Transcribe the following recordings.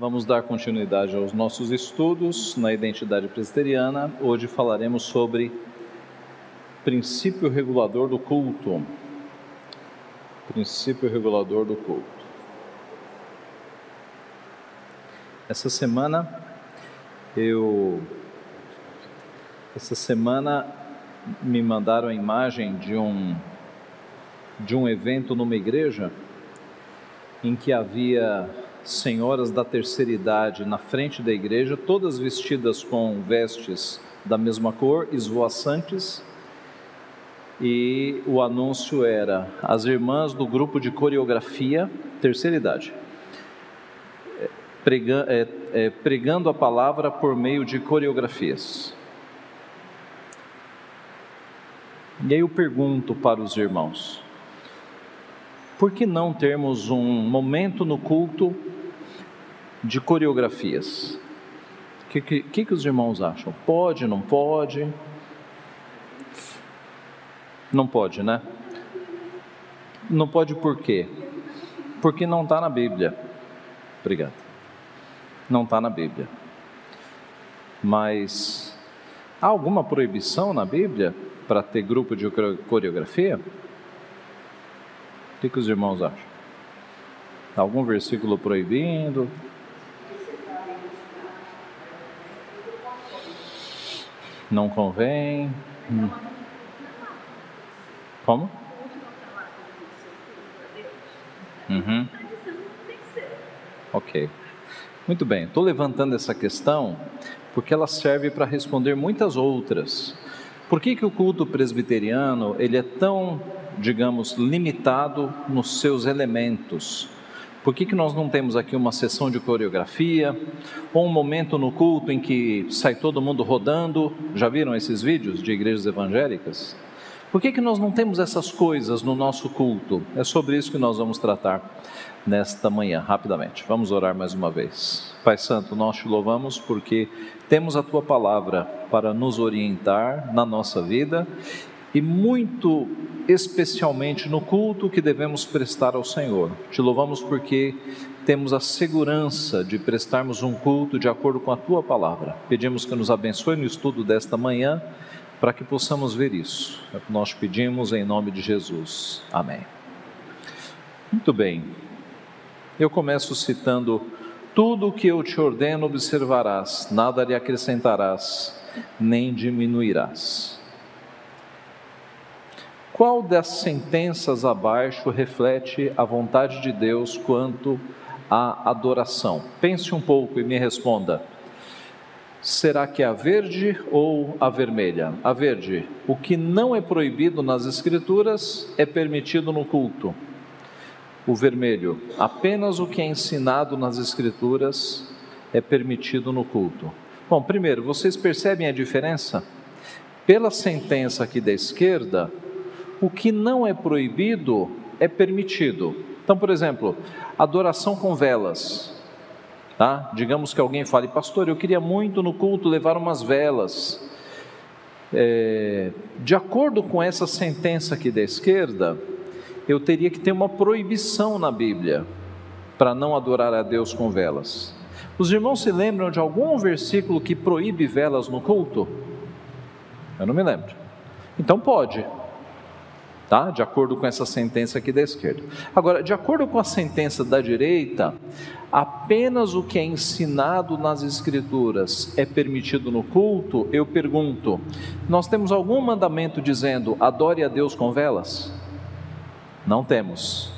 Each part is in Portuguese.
Vamos dar continuidade aos nossos estudos na identidade presbiteriana. Hoje falaremos sobre princípio regulador do culto. Princípio regulador do culto. Essa semana eu essa semana me mandaram a imagem de um de um evento numa igreja em que havia senhoras da terceira idade na frente da igreja, todas vestidas com vestes da mesma cor, esvoaçantes, e o anúncio era: as irmãs do grupo de coreografia, terceira idade, é, é, pregando a palavra por meio de coreografias. E aí eu pergunto para os irmãos: por que não termos um momento no culto de coreografias? O que, que, que, os irmãos acham? Pode, não pode? Não pode, né? Não pode por quê? Porque não está na Bíblia. Obrigado. Não está na Bíblia. Mas há alguma proibição na Bíblia para ter grupo de coreografia? O que, que os irmãos acham? Algum versículo proibindo? Não convém? Hum. Como? Uhum. Ok. Muito bem. Estou levantando essa questão porque ela serve para responder muitas outras. Por que, que o culto presbiteriano ele é tão digamos, limitado nos seus elementos. Por que, que nós não temos aqui uma sessão de coreografia, ou um momento no culto em que sai todo mundo rodando? Já viram esses vídeos de igrejas evangélicas? Por que, que nós não temos essas coisas no nosso culto? É sobre isso que nós vamos tratar nesta manhã, rapidamente. Vamos orar mais uma vez. Pai Santo, nós te louvamos porque temos a tua palavra para nos orientar na nossa vida e muito especialmente no culto que devemos prestar ao Senhor. Te louvamos porque temos a segurança de prestarmos um culto de acordo com a tua palavra. Pedimos que nos abençoe no estudo desta manhã para que possamos ver isso. É o que nós pedimos em nome de Jesus. Amém. Muito bem. Eu começo citando: Tudo o que eu te ordeno observarás, nada lhe acrescentarás, nem diminuirás. Qual das sentenças abaixo reflete a vontade de Deus quanto à adoração? Pense um pouco e me responda. Será que é a verde ou a vermelha? A verde, o que não é proibido nas Escrituras é permitido no culto. O vermelho, apenas o que é ensinado nas Escrituras é permitido no culto. Bom, primeiro, vocês percebem a diferença? Pela sentença aqui da esquerda, o que não é proibido é permitido. Então, por exemplo, adoração com velas. Tá? Digamos que alguém fale, pastor, eu queria muito no culto levar umas velas. É, de acordo com essa sentença aqui da esquerda, eu teria que ter uma proibição na Bíblia para não adorar a Deus com velas. Os irmãos se lembram de algum versículo que proíbe velas no culto? Eu não me lembro. Então pode tá? De acordo com essa sentença aqui da esquerda. Agora, de acordo com a sentença da direita, apenas o que é ensinado nas escrituras é permitido no culto, eu pergunto: nós temos algum mandamento dizendo adore a Deus com velas? Não temos.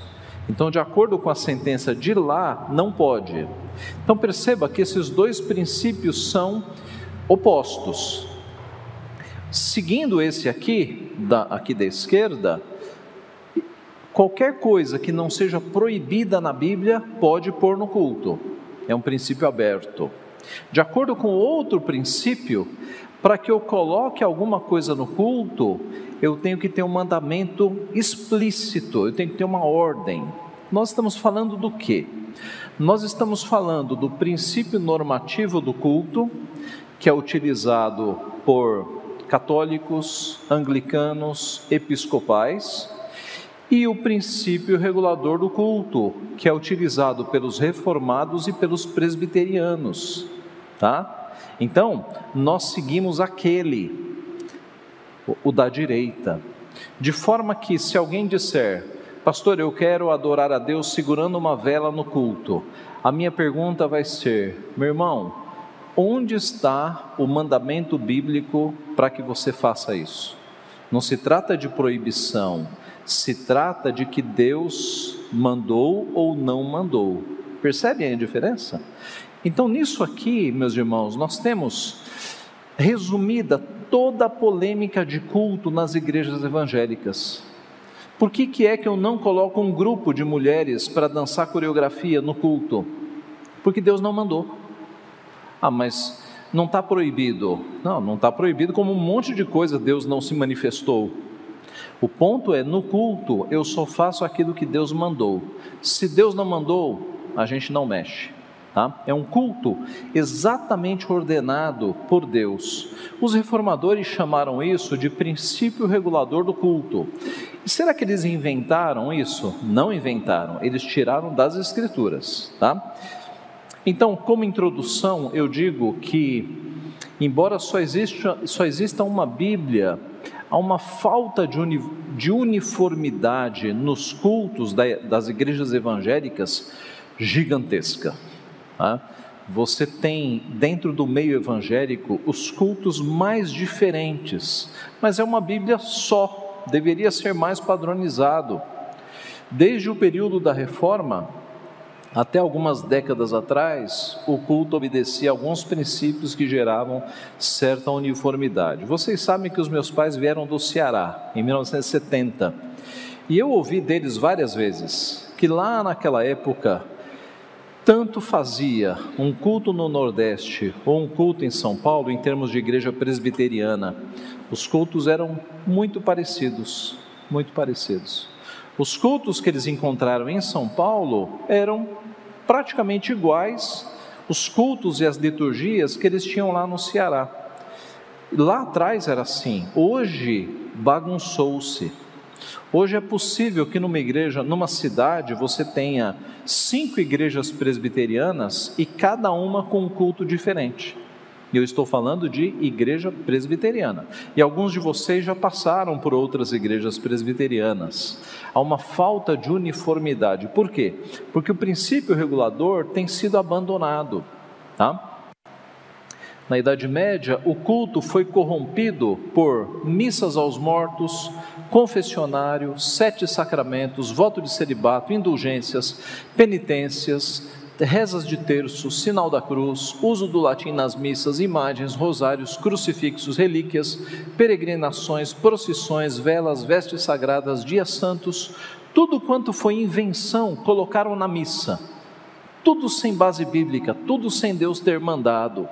Então, de acordo com a sentença de lá, não pode. Então, perceba que esses dois princípios são opostos. Seguindo esse aqui, da, aqui da esquerda, qualquer coisa que não seja proibida na Bíblia pode pôr no culto. É um princípio aberto. De acordo com outro princípio, para que eu coloque alguma coisa no culto, eu tenho que ter um mandamento explícito, eu tenho que ter uma ordem. Nós estamos falando do quê? Nós estamos falando do princípio normativo do culto, que é utilizado por católicos, anglicanos, episcopais, e o princípio regulador do culto, que é utilizado pelos reformados e pelos presbiterianos, tá? Então, nós seguimos aquele, o da direita, de forma que se alguém disser, pastor, eu quero adorar a Deus segurando uma vela no culto, a minha pergunta vai ser, meu irmão, onde está o mandamento bíblico para que você faça isso? Não se trata de proibição, se trata de que Deus mandou ou não mandou. Percebem a diferença? Então, nisso aqui, meus irmãos, nós temos resumida toda a polêmica de culto nas igrejas evangélicas. Por que, que é que eu não coloco um grupo de mulheres para dançar coreografia no culto? Porque Deus não mandou. Ah, mas não está proibido. Não, não está proibido, como um monte de coisa Deus não se manifestou. O ponto é: no culto, eu só faço aquilo que Deus mandou. Se Deus não mandou, a gente não mexe. Tá? É um culto exatamente ordenado por Deus. Os reformadores chamaram isso de princípio regulador do culto. E será que eles inventaram isso? Não inventaram, eles tiraram das Escrituras. Tá? Então, como introdução, eu digo que, embora só exista, só exista uma Bíblia há uma falta de, uni, de uniformidade nos cultos da, das igrejas evangélicas gigantesca. Tá? Você tem dentro do meio evangélico os cultos mais diferentes, mas é uma Bíblia só, deveria ser mais padronizado. Desde o período da reforma, até algumas décadas atrás, o culto obedecia a alguns princípios que geravam certa uniformidade. Vocês sabem que os meus pais vieram do Ceará em 1970 e eu ouvi deles várias vezes que lá naquela época tanto fazia um culto no Nordeste ou um culto em São Paulo em termos de igreja presbiteriana. Os cultos eram muito parecidos, muito parecidos. Os cultos que eles encontraram em São Paulo eram praticamente iguais os cultos e as liturgias que eles tinham lá no Ceará. Lá atrás era assim, hoje bagunçou-se. Hoje é possível que numa igreja, numa cidade, você tenha cinco igrejas presbiterianas e cada uma com um culto diferente. Eu estou falando de igreja presbiteriana. E alguns de vocês já passaram por outras igrejas presbiterianas. Há uma falta de uniformidade. Por quê? Porque o princípio regulador tem sido abandonado. Tá? Na Idade Média, o culto foi corrompido por missas aos mortos, confessionário, sete sacramentos, voto de celibato, indulgências, penitências, rezas de terço, sinal da cruz, uso do latim nas missas, imagens, rosários, crucifixos, relíquias, peregrinações, procissões, velas, vestes sagradas, dias santos, tudo quanto foi invenção colocaram na missa. Tudo sem base bíblica, tudo sem Deus ter mandado.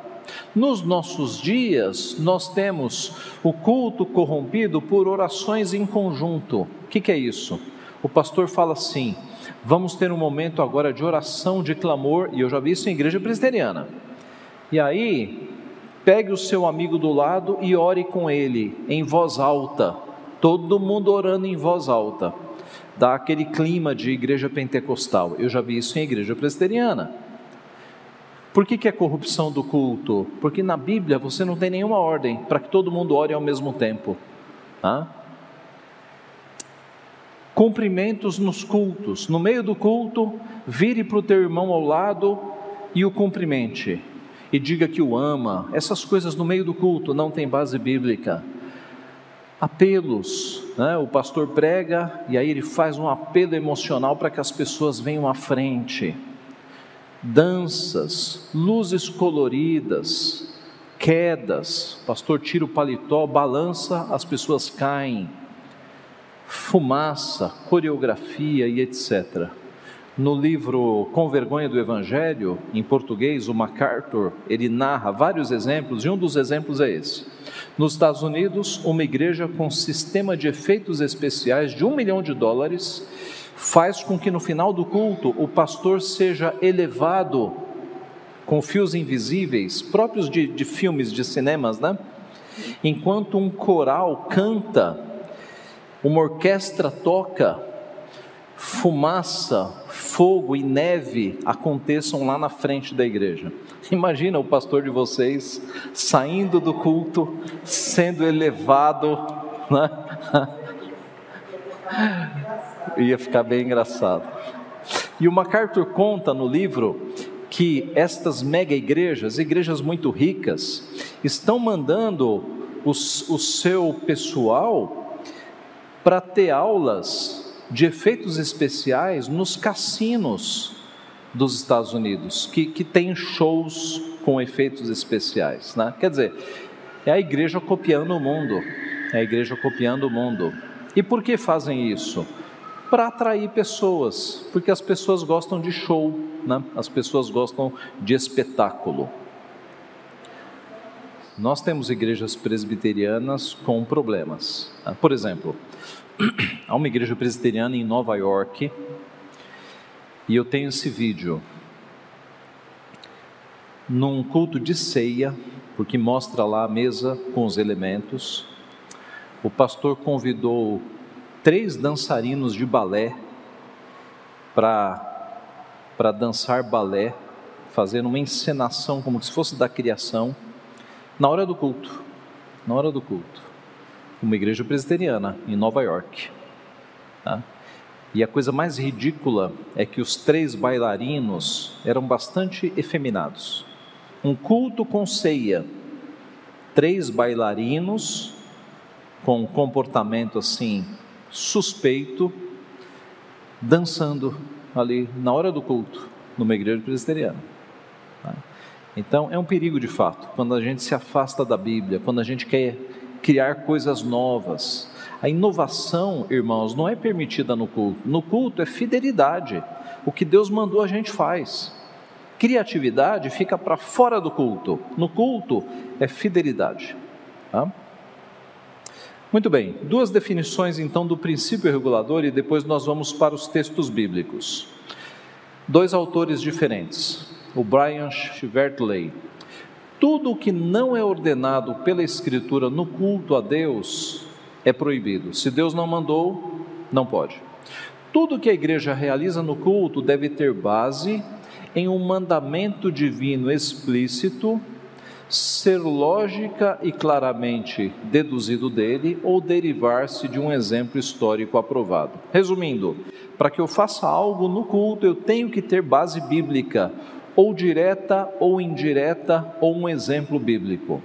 Nos nossos dias, nós temos o culto corrompido por orações em conjunto. O que, que é isso? O pastor fala assim: Vamos ter um momento agora de oração, de clamor, e eu já vi isso em igreja presbiteriana. E aí, pegue o seu amigo do lado e ore com ele em voz alta. Todo mundo orando em voz alta. Dá aquele clima de igreja pentecostal. Eu já vi isso em igreja presbiteriana. Por que, que é corrupção do culto? Porque na Bíblia você não tem nenhuma ordem para que todo mundo ore ao mesmo tempo. Tá? Cumprimentos nos cultos. No meio do culto, vire para o teu irmão ao lado e o cumprimente. E diga que o ama. Essas coisas no meio do culto não tem base bíblica. Apelos, né? o pastor prega e aí ele faz um apelo emocional para que as pessoas venham à frente. Danças, luzes coloridas, quedas, pastor tira o paletó, balança, as pessoas caem fumaça, coreografia e etc. No livro Com Vergonha do Evangelho, em português, o MacArthur, ele narra vários exemplos, e um dos exemplos é esse. Nos Estados Unidos, uma igreja com sistema de efeitos especiais de um milhão de dólares faz com que no final do culto o pastor seja elevado com fios invisíveis, próprios de, de filmes de cinemas, né? Enquanto um coral canta uma orquestra toca fumaça, fogo e neve aconteçam lá na frente da igreja. Imagina o pastor de vocês saindo do culto, sendo elevado, né? Ia ficar bem engraçado. E o MacArthur conta no livro que estas mega igrejas, igrejas muito ricas, estão mandando os, o seu pessoal para ter aulas de efeitos especiais nos cassinos dos Estados Unidos, que, que tem shows com efeitos especiais. Né? Quer dizer, é a igreja copiando o mundo, é a igreja copiando o mundo. E por que fazem isso? Para atrair pessoas, porque as pessoas gostam de show, né? as pessoas gostam de espetáculo. Nós temos igrejas presbiterianas com problemas. Né? Por exemplo, há uma igreja presbiteriana em Nova York, e eu tenho esse vídeo num culto de ceia, porque mostra lá a mesa com os elementos. O pastor convidou três dançarinos de balé para dançar balé, fazendo uma encenação como se fosse da criação, na hora do culto. Na hora do culto. Uma igreja presbiteriana em Nova York. Tá? E a coisa mais ridícula é que os três bailarinos eram bastante efeminados. Um culto com ceia, três bailarinos com um comportamento assim suspeito, dançando ali na hora do culto, numa igreja presbiteriana. Então é um perigo de fato, quando a gente se afasta da Bíblia, quando a gente quer criar coisas novas, a inovação, irmãos, não é permitida no culto. No culto é fidelidade. O que Deus mandou a gente faz. Criatividade fica para fora do culto. No culto é fidelidade. Tá? Muito bem, duas definições então do princípio regulador e depois nós vamos para os textos bíblicos. Dois autores diferentes, o Brian Shivertley. Tudo o que não é ordenado pela Escritura no culto a Deus é proibido. Se Deus não mandou, não pode. Tudo que a igreja realiza no culto deve ter base em um mandamento divino explícito, ser lógica e claramente deduzido dele ou derivar-se de um exemplo histórico aprovado. Resumindo, para que eu faça algo no culto, eu tenho que ter base bíblica, ou direta ou indireta, ou um exemplo bíblico.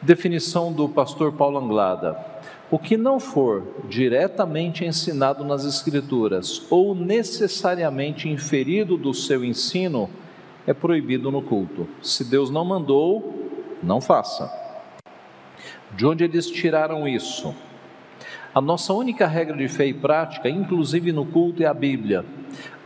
Definição do pastor Paulo Anglada o que não for diretamente ensinado nas Escrituras ou necessariamente inferido do seu ensino é proibido no culto. Se Deus não mandou, não faça. De onde eles tiraram isso? A nossa única regra de fé e prática, inclusive no culto, é a Bíblia.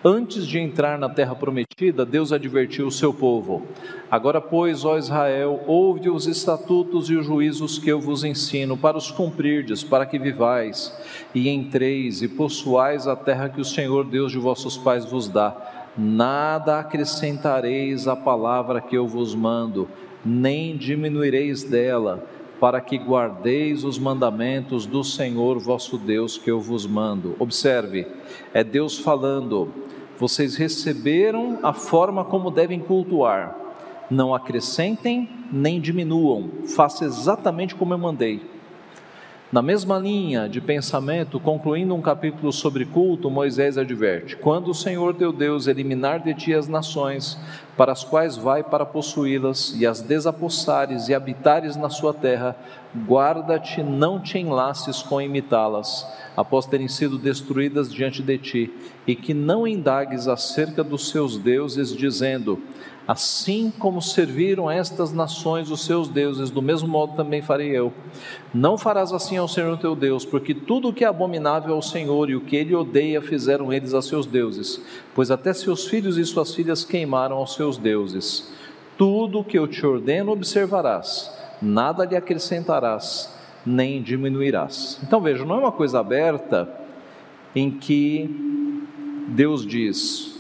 Antes de entrar na terra prometida, Deus advertiu o seu povo: Agora, pois, ó Israel, ouve os estatutos e os juízos que eu vos ensino, para os cumprirdes, para que vivais e entreis e possuais a terra que o Senhor Deus de vossos pais vos dá. Nada acrescentareis à palavra que eu vos mando, nem diminuireis dela, para que guardeis os mandamentos do Senhor vosso Deus que eu vos mando. Observe, é Deus falando vocês receberam a forma como devem cultuar. Não acrescentem nem diminuam, faça exatamente como eu mandei. Na mesma linha de pensamento, concluindo um capítulo sobre culto, Moisés adverte: Quando o Senhor teu Deus eliminar de ti as nações, para as quais vai para possuí-las, e as desapossares e habitares na sua terra, guarda-te, não te enlaces com imitá-las após terem sido destruídas diante de ti, e que não indagues acerca dos seus deuses, dizendo: Assim como serviram estas nações os seus deuses, do mesmo modo também farei eu. Não farás assim ao Senhor teu Deus, porque tudo o que é abominável ao Senhor e o que ele odeia fizeram eles a seus deuses, pois até seus filhos e suas filhas queimaram aos seus deuses. Tudo o que eu te ordeno observarás, nada lhe acrescentarás nem diminuirás. Então veja, não é uma coisa aberta em que Deus diz: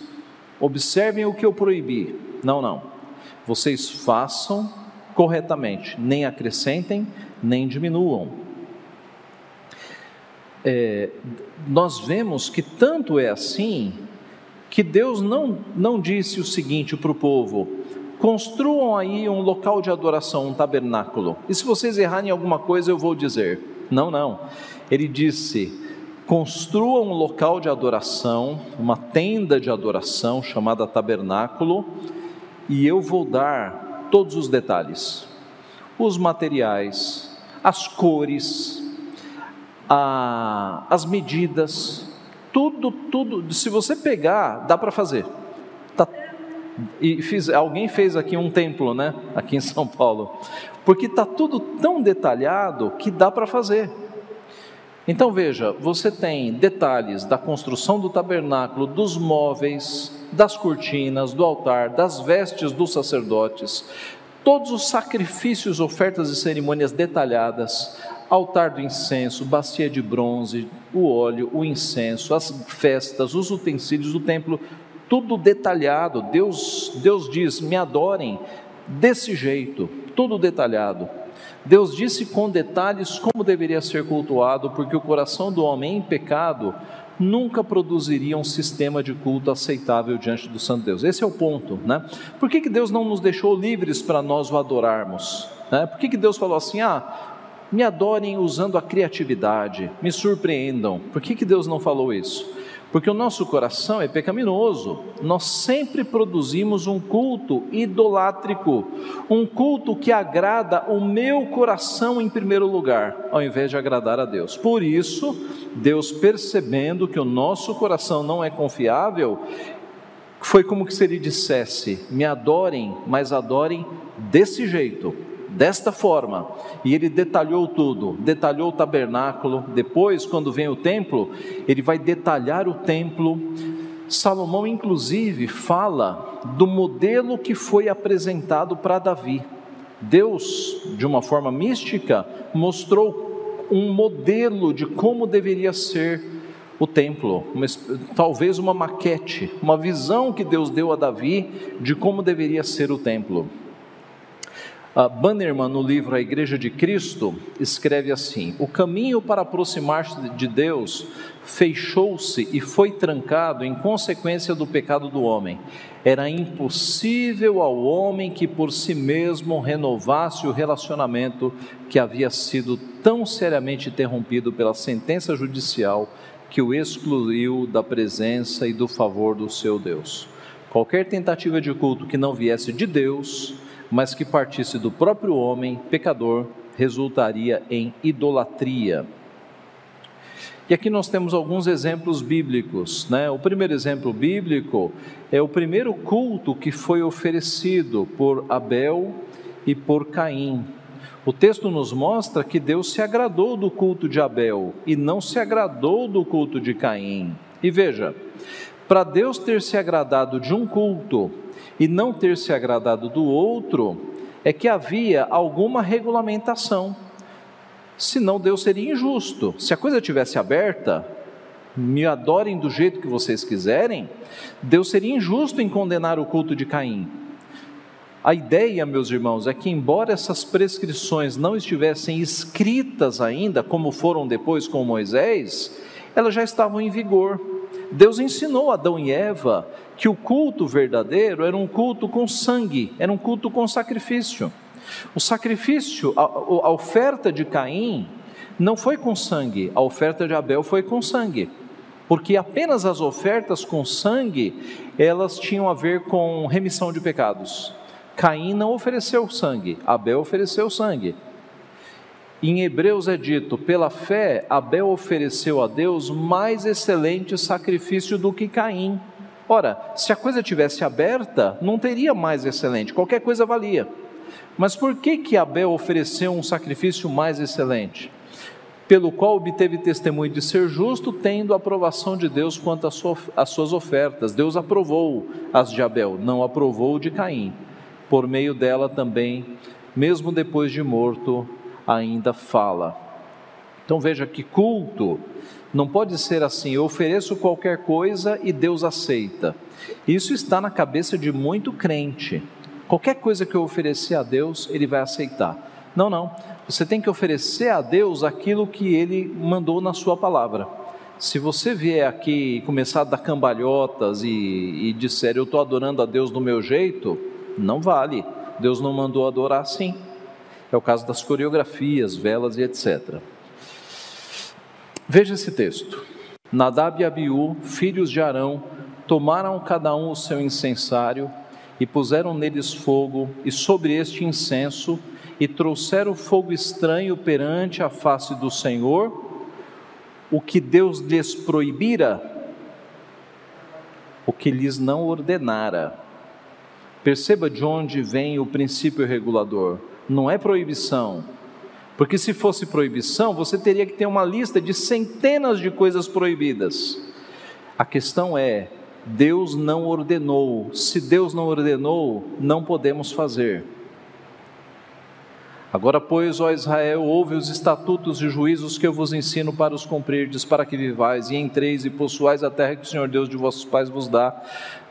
observem o que eu proibi. Não, não. Vocês façam corretamente, nem acrescentem, nem diminuam. é, nós vemos que tanto é assim que Deus não, não disse o seguinte para o povo: construam aí um local de adoração, um tabernáculo, e se vocês errarem alguma coisa eu vou dizer. Não, não. Ele disse: construam um local de adoração, uma tenda de adoração chamada tabernáculo, e eu vou dar todos os detalhes, os materiais, as cores, a, as medidas, tudo, tudo. Se você pegar, dá para fazer. Tá, e fiz, alguém fez aqui um templo, né? Aqui em São Paulo, porque está tudo tão detalhado que dá para fazer. Então veja, você tem detalhes da construção do tabernáculo, dos móveis, das cortinas, do altar, das vestes dos sacerdotes, todos os sacrifícios, ofertas e cerimônias detalhadas, altar do incenso, bacia de bronze, o óleo, o incenso, as festas, os utensílios do templo, tudo detalhado. Deus, Deus diz: "Me adorem desse jeito", tudo detalhado. Deus disse com detalhes como deveria ser cultuado, porque o coração do homem em pecado nunca produziria um sistema de culto aceitável diante do Santo Deus. Esse é o ponto, né? Por que, que Deus não nos deixou livres para nós o adorarmos? Né? Por que, que Deus falou assim, ah, me adorem usando a criatividade, me surpreendam. Por que, que Deus não falou isso? Porque o nosso coração é pecaminoso, nós sempre produzimos um culto idolátrico, um culto que agrada o meu coração em primeiro lugar, ao invés de agradar a Deus. Por isso, Deus, percebendo que o nosso coração não é confiável, foi como se ele dissesse: me adorem, mas adorem desse jeito, desta forma. E ele detalhou tudo, detalhou o tabernáculo. Depois, quando vem o templo, ele vai detalhar o templo. Salomão, inclusive, fala do modelo que foi apresentado para Davi. Deus, de uma forma mística, mostrou um modelo de como deveria ser o templo, uma, talvez uma maquete, uma visão que Deus deu a Davi de como deveria ser o templo. Bannerman, no livro A Igreja de Cristo, escreve assim: O caminho para aproximar-se de Deus fechou-se e foi trancado em consequência do pecado do homem. Era impossível ao homem que por si mesmo renovasse o relacionamento que havia sido tão seriamente interrompido pela sentença judicial que o excluiu da presença e do favor do seu Deus. Qualquer tentativa de culto que não viesse de Deus, mas que partisse do próprio homem pecador, resultaria em idolatria. E aqui nós temos alguns exemplos bíblicos. Né? O primeiro exemplo bíblico é o primeiro culto que foi oferecido por Abel e por Caim. O texto nos mostra que Deus se agradou do culto de Abel e não se agradou do culto de Caim. E veja, para Deus ter se agradado de um culto e não ter se agradado do outro, é que havia alguma regulamentação. Senão Deus seria injusto. Se a coisa tivesse aberta, me adorem do jeito que vocês quiserem, Deus seria injusto em condenar o culto de Caim. A ideia, meus irmãos, é que, embora essas prescrições não estivessem escritas ainda, como foram depois com Moisés, elas já estavam em vigor. Deus ensinou Adão e Eva que o culto verdadeiro era um culto com sangue, era um culto com sacrifício. O sacrifício, a, a oferta de Caim não foi com sangue, a oferta de Abel foi com sangue. Porque apenas as ofertas com sangue, elas tinham a ver com remissão de pecados. Caim não ofereceu sangue, Abel ofereceu sangue. Em Hebreus é dito: pela fé, Abel ofereceu a Deus mais excelente sacrifício do que Caim. Ora, se a coisa tivesse aberta, não teria mais excelente, qualquer coisa valia. Mas por que que Abel ofereceu um sacrifício mais excelente? Pelo qual obteve testemunho de ser justo, tendo a aprovação de Deus quanto às suas ofertas. Deus aprovou as de Abel, não aprovou de Caim. Por meio dela também, mesmo depois de morto, ainda fala. Então veja que culto não pode ser assim, eu ofereço qualquer coisa e Deus aceita. Isso está na cabeça de muito crente. Qualquer coisa que eu oferecer a Deus, ele vai aceitar. Não, não. você tem que oferecer a Deus aquilo que Ele mandou na Sua palavra. Se você vier aqui e começar a dar cambalhotas e, e disser eu estou adorando a Deus do meu jeito, não vale. Deus não mandou adorar assim. É o caso das coreografias, velas e etc. Veja esse texto. Nadab e Abiú, filhos de Arão, tomaram cada um o seu incensário e puseram neles fogo, e sobre este incenso e trouxeram fogo estranho perante a face do Senhor, o que Deus lhes proibira, o que lhes não ordenara. Perceba de onde vem o princípio regulador. Não é proibição. Porque se fosse proibição, você teria que ter uma lista de centenas de coisas proibidas. A questão é: Deus não ordenou. Se Deus não ordenou, não podemos fazer. Agora, pois, ó Israel, ouve os estatutos e juízos que eu vos ensino para os cumprirdes, para que vivais e entreis e possuais a terra que o Senhor Deus de vossos pais vos dá.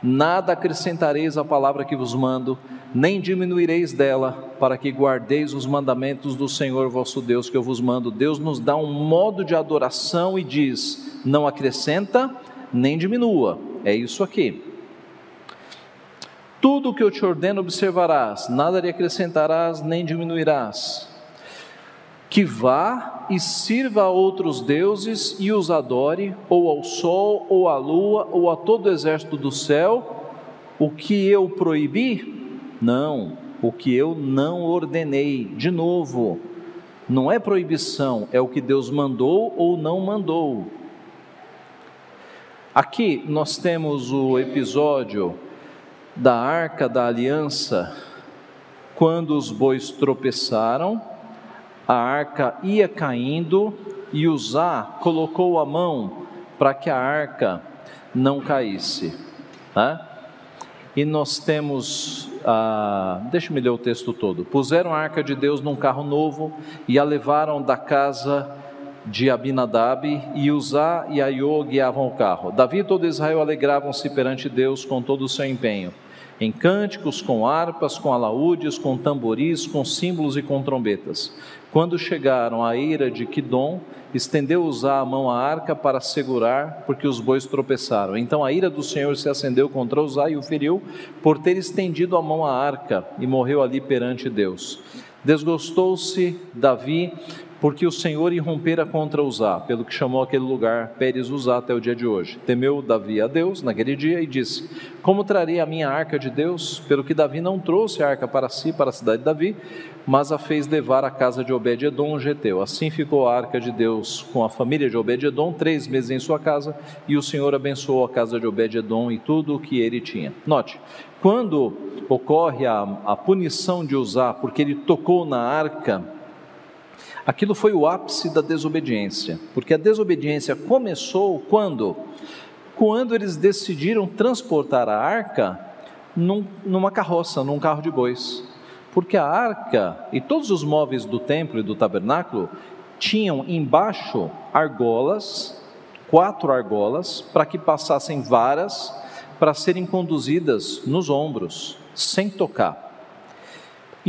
Nada acrescentareis à palavra que vos mando, nem diminuireis dela, para que guardeis os mandamentos do Senhor vosso Deus que eu vos mando. Deus nos dá um modo de adoração e diz: não acrescenta, nem diminua. É isso aqui. Tudo o que eu te ordeno observarás, nada lhe acrescentarás nem diminuirás. Que vá e sirva a outros deuses e os adore, ou ao sol, ou à lua, ou a todo o exército do céu, o que eu proibi? Não, o que eu não ordenei. De novo, não é proibição, é o que Deus mandou ou não mandou. Aqui nós temos o episódio da arca da aliança, quando os bois tropeçaram, a arca ia caindo e Uzá colocou a mão para que a arca não caísse. Né? E nós temos, ah, deixa-me ler o texto todo. Puseram a arca de Deus num carro novo e a levaram da casa de Abinadab e Uzá e Aiô guiavam o carro. Davi e todo Israel alegravam-se perante Deus com todo o seu empenho em cânticos, com harpas, com alaúdes, com tamboris, com símbolos e com trombetas. Quando chegaram à eira de Quidom, estendeu Uzá a mão à arca para segurar, porque os bois tropeçaram. Então a ira do Senhor se acendeu contra Uzá e o feriu por ter estendido a mão à arca e morreu ali perante Deus. Desgostou-se Davi porque o Senhor irrompera contra Uzá, pelo que chamou aquele lugar Pérez Uzá até o dia de hoje. Temeu Davi a Deus naquele dia e disse: Como trarei a minha arca de Deus? Pelo que Davi não trouxe a arca para si, para a cidade de Davi, mas a fez levar à casa de Obed-edom, geteu. Assim ficou a arca de Deus com a família de Obed-edom, três meses em sua casa, e o Senhor abençoou a casa de Obed-edom e tudo o que ele tinha. Note, quando ocorre a, a punição de Uzá, porque ele tocou na arca, Aquilo foi o ápice da desobediência, porque a desobediência começou quando? Quando eles decidiram transportar a arca num, numa carroça, num carro de bois. Porque a arca e todos os móveis do templo e do tabernáculo tinham embaixo argolas, quatro argolas, para que passassem varas para serem conduzidas nos ombros, sem tocar.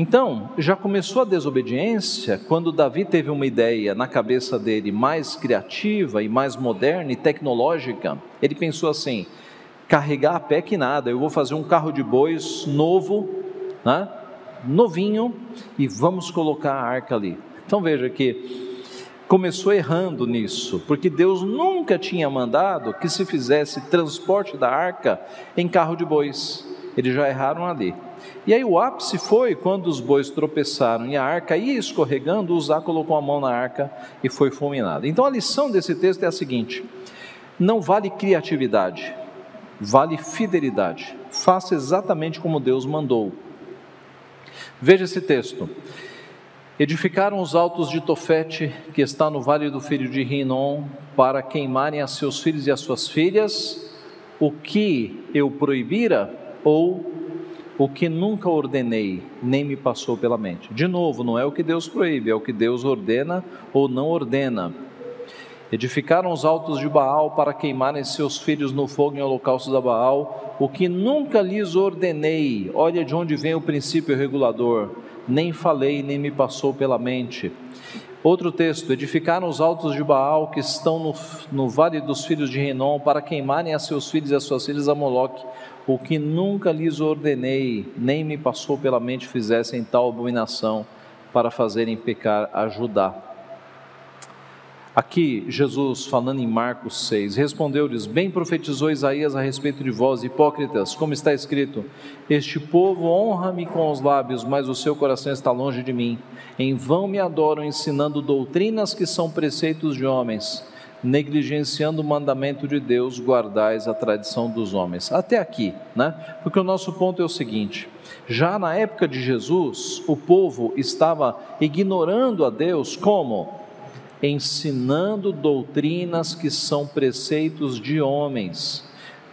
Então, já começou a desobediência quando Davi teve uma ideia na cabeça dele mais criativa e mais moderna e tecnológica. Ele pensou assim: carregar a pé que nada, eu vou fazer um carro de bois novo, né? novinho, e vamos colocar a arca ali. Então veja que começou errando nisso, porque Deus nunca tinha mandado que se fizesse transporte da arca em carro de bois. Eles já erraram ali. E aí o ápice foi quando os bois tropeçaram e a arca ia escorregando, Uzá colocou a mão na arca e foi fulminado. Então a lição desse texto é a seguinte: não vale criatividade, vale fidelidade. Faça exatamente como Deus mandou. Veja esse texto. Edificaram os altos de Tofete, que está no vale do filho de Rinom, para queimarem a seus filhos e as suas filhas, o que eu proibira ou o que nunca ordenei, nem me passou pela mente. De novo, não é o que Deus proíbe, é o que Deus ordena ou não ordena. Edificaram os altos de Baal para queimarem seus filhos no fogo em holocausto da Baal, o que nunca lhes ordenei. Olha de onde vem o princípio regulador. nem falei, nem me passou pela mente. Outro texto: edificaram os altos de Baal que estão no, no vale dos filhos de Renom para queimarem a seus filhos e as suas filhas a Moloque, o que nunca lhes ordenei, nem me passou pela mente fizessem tal abominação para fazerem pecar a Judá. Aqui, Jesus, falando em Marcos 6, respondeu-lhes: Bem profetizou Isaías a respeito de vós, hipócritas, como está escrito: Este povo honra-me com os lábios, mas o seu coração está longe de mim. Em vão me adoram, ensinando doutrinas que são preceitos de homens. Negligenciando o mandamento de Deus, guardais a tradição dos homens. Até aqui, né? Porque o nosso ponto é o seguinte: já na época de Jesus, o povo estava ignorando a Deus como? ensinando doutrinas que são preceitos de homens,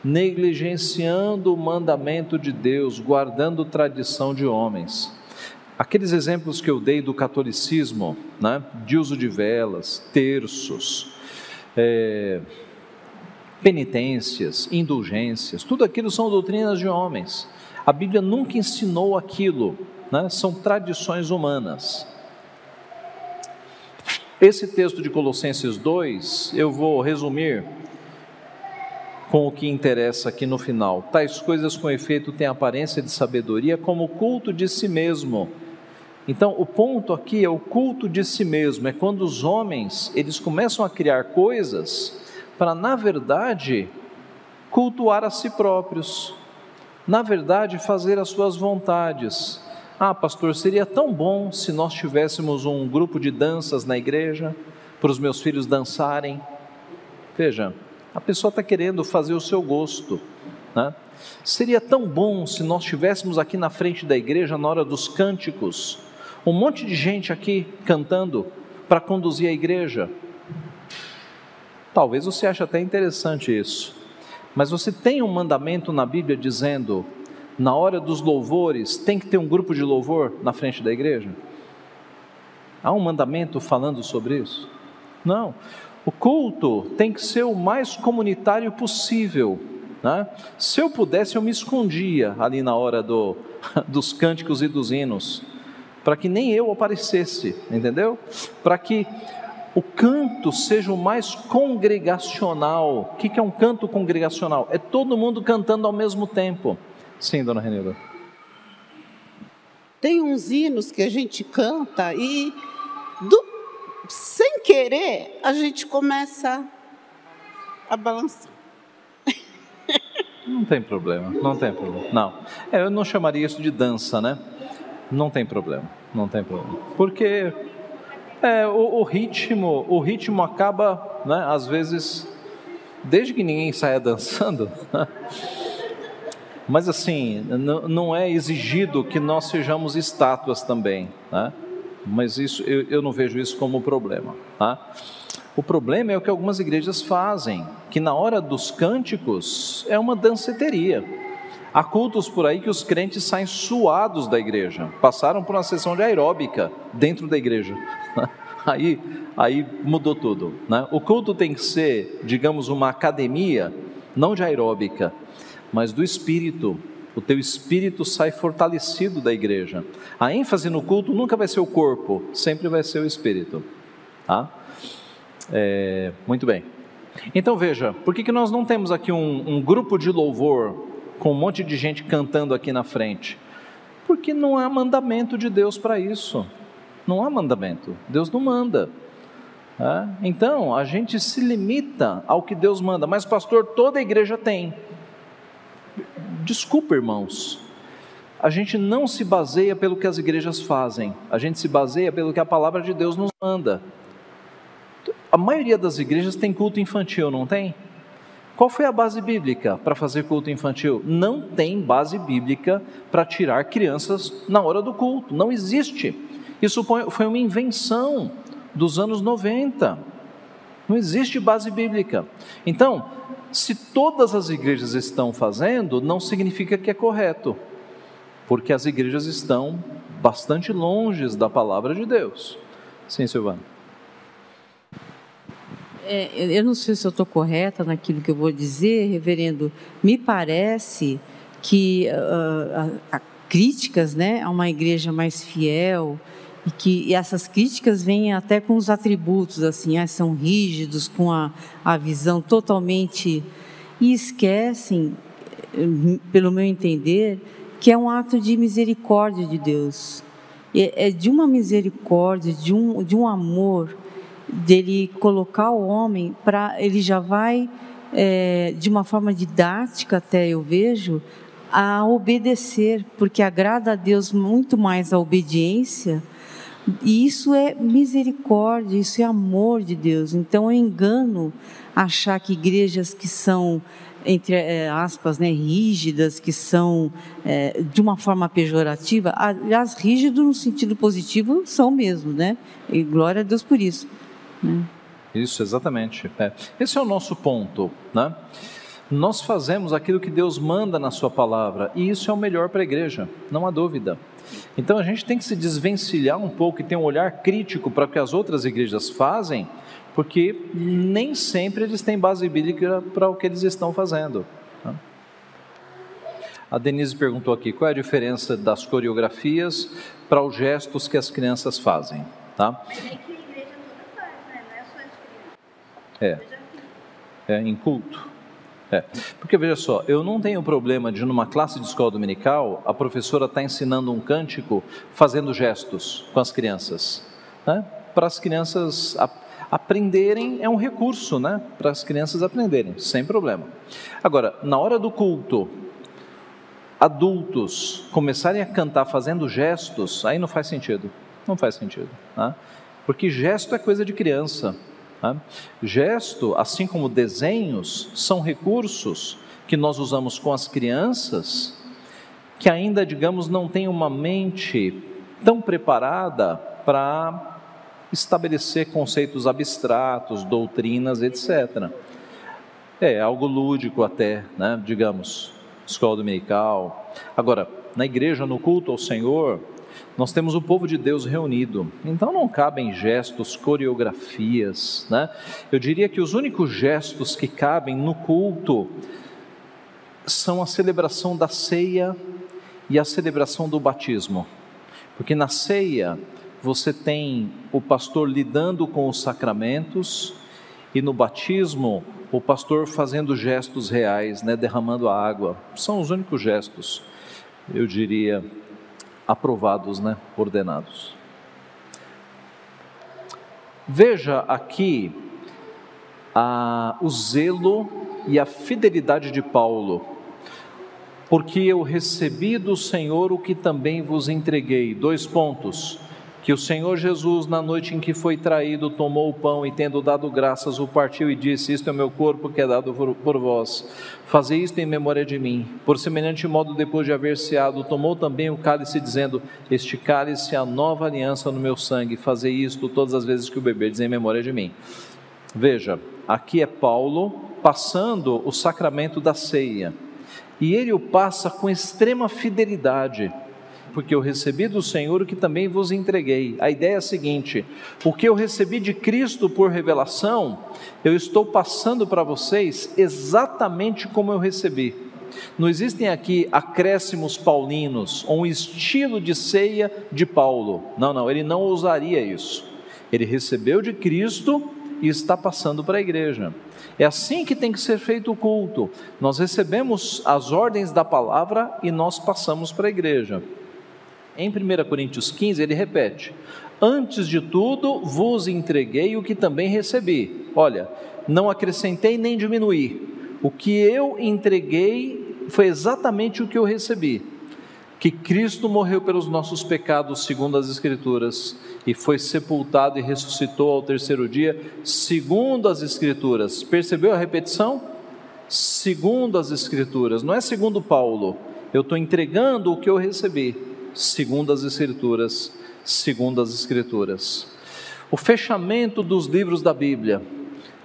negligenciando o mandamento de Deus, guardando tradição de homens. Aqueles exemplos que eu dei do catolicismo, né, de uso de velas, terços, é, penitências, indulgências, tudo aquilo são doutrinas de homens. A Bíblia nunca ensinou aquilo, né, são tradições humanas. Esse texto de Colossenses 2, eu vou resumir com o que interessa aqui no final. Tais coisas com efeito têm aparência de sabedoria, como culto de si mesmo. Então, o ponto aqui é o culto de si mesmo, é quando os homens, eles começam a criar coisas para na verdade cultuar a si próprios. Na verdade, fazer as suas vontades ah, pastor, seria tão bom se nós tivéssemos um grupo de danças na igreja, para os meus filhos dançarem. Veja, a pessoa está querendo fazer o seu gosto. Né? Seria tão bom se nós tivéssemos aqui na frente da igreja, na hora dos cânticos, um monte de gente aqui cantando para conduzir a igreja. Talvez você ache até interessante isso, mas você tem um mandamento na Bíblia dizendo na hora dos louvores, tem que ter um grupo de louvor na frente da igreja? Há um mandamento falando sobre isso? Não. O culto tem que ser o mais comunitário possível. Né? Se eu pudesse, eu me escondia ali na hora do, dos cânticos e dos hinos, para que nem eu aparecesse, entendeu? Para que o canto seja o mais congregacional. O que é um canto congregacional? É todo mundo cantando ao mesmo tempo. Sim, dona Renilda. Tem uns hinos que a gente canta e, do, sem querer, a gente começa a balançar. Não tem problema, não tem problema. Não, é, eu não chamaria isso de dança, né? Não tem problema, não tem problema. Porque é, o, o, ritmo, o ritmo acaba, né? Às vezes, desde que ninguém saia dançando. Né? Mas assim, não é exigido que nós sejamos estátuas também, né? mas isso eu, eu não vejo isso como problema. Tá? O problema é o que algumas igrejas fazem, que na hora dos cânticos é uma danceteria. Há cultos por aí que os crentes saem suados da igreja, passaram por uma sessão de aeróbica dentro da igreja. Aí, aí mudou tudo. Né? O culto tem que ser, digamos, uma academia, não de aeróbica, mas do espírito. O teu espírito sai fortalecido da igreja. A ênfase no culto nunca vai ser o corpo, sempre vai ser o espírito. Tá? É, muito bem. Então veja, por que, que nós não temos aqui um, um grupo de louvor com um monte de gente cantando aqui na frente? Porque não há mandamento de Deus para isso. Não há mandamento. Deus não manda. É? Então, a gente se limita ao que Deus manda. Mas, pastor, toda a igreja tem. Desculpa, irmãos, a gente não se baseia pelo que as igrejas fazem, a gente se baseia pelo que a palavra de Deus nos manda. A maioria das igrejas tem culto infantil, não tem? Qual foi a base bíblica para fazer culto infantil? Não tem base bíblica para tirar crianças na hora do culto, não existe. Isso foi uma invenção dos anos 90. Não existe base bíblica. Então, se todas as igrejas estão fazendo, não significa que é correto, porque as igrejas estão bastante longe da palavra de Deus. Sim, Silvana. É, eu não sei se eu estou correta naquilo que eu vou dizer, reverendo. Me parece que uh, a, a críticas, né, a uma igreja mais fiel e que e essas críticas vêm até com os atributos assim, ah, são rígidos com a, a visão totalmente e esquecem, pelo meu entender, que é um ato de misericórdia de Deus. É, é de uma misericórdia, de um, de um amor, dele colocar o homem para. Ele já vai, é, de uma forma didática, até eu vejo, a obedecer, porque agrada a Deus muito mais a obediência. E isso é misericórdia, isso é amor de Deus. Então é engano achar que igrejas que são entre é, aspas, né, rígidas, que são é, de uma forma pejorativa, aliás, rígido no sentido positivo são mesmo, né? E glória a Deus por isso. Né? Isso, exatamente. É. Esse é o nosso ponto, né? Nós fazemos aquilo que Deus manda na Sua palavra e isso é o melhor para a igreja, não há dúvida. Então a gente tem que se desvencilhar um pouco e ter um olhar crítico para o que as outras igrejas fazem porque nem sempre eles têm base bíblica para o que eles estão fazendo. Tá? A Denise perguntou aqui qual é a diferença das coreografias para os gestos que as crianças fazem. Tá? É, é em culto. É. Porque veja só, eu não tenho problema de numa classe de escola dominical a professora estar tá ensinando um cântico fazendo gestos com as crianças. Né? Para as crianças aprenderem é um recurso, né? Para as crianças aprenderem, sem problema. Agora, na hora do culto, adultos começarem a cantar fazendo gestos, aí não faz sentido. Não faz sentido. Né? Porque gesto é coisa de criança. Né? Gesto, assim como desenhos, são recursos que nós usamos com as crianças que ainda, digamos, não têm uma mente tão preparada para estabelecer conceitos abstratos, doutrinas, etc. É algo lúdico até, né? digamos, escola dominical. Agora, na igreja, no culto ao Senhor, nós temos o povo de Deus reunido, então não cabem gestos, coreografias, né? Eu diria que os únicos gestos que cabem no culto são a celebração da ceia e a celebração do batismo, porque na ceia você tem o pastor lidando com os sacramentos e no batismo o pastor fazendo gestos reais, né, derramando a água. São os únicos gestos, eu diria, aprovados, né, ordenados. Veja aqui a, o zelo e a fidelidade de Paulo, porque eu recebi do Senhor o que também vos entreguei. Dois pontos que o Senhor Jesus, na noite em que foi traído, tomou o pão e, tendo dado graças, o partiu e disse: Isto é o meu corpo que é dado por, por vós. Fazei isto em memória de mim. Por semelhante modo, depois de haver ceado, tomou também o cálice, dizendo: Este cálice é a nova aliança no meu sangue. Fazei isto todas as vezes que o beberdes em memória de mim. Veja, aqui é Paulo passando o sacramento da ceia. E ele o passa com extrema fidelidade porque eu recebi do Senhor o que também vos entreguei. A ideia é a seguinte: o que eu recebi de Cristo por revelação, eu estou passando para vocês exatamente como eu recebi. Não existem aqui acréscimos paulinos ou um estilo de ceia de Paulo. Não, não, ele não usaria isso. Ele recebeu de Cristo e está passando para a igreja. É assim que tem que ser feito o culto. Nós recebemos as ordens da palavra e nós passamos para a igreja. Em 1 Coríntios 15, ele repete: Antes de tudo vos entreguei o que também recebi. Olha, não acrescentei nem diminuí. O que eu entreguei foi exatamente o que eu recebi. Que Cristo morreu pelos nossos pecados, segundo as Escrituras, e foi sepultado e ressuscitou ao terceiro dia, segundo as Escrituras. Percebeu a repetição? Segundo as Escrituras, não é segundo Paulo. Eu estou entregando o que eu recebi segundo as Escrituras, segundo as Escrituras. O fechamento dos livros da Bíblia.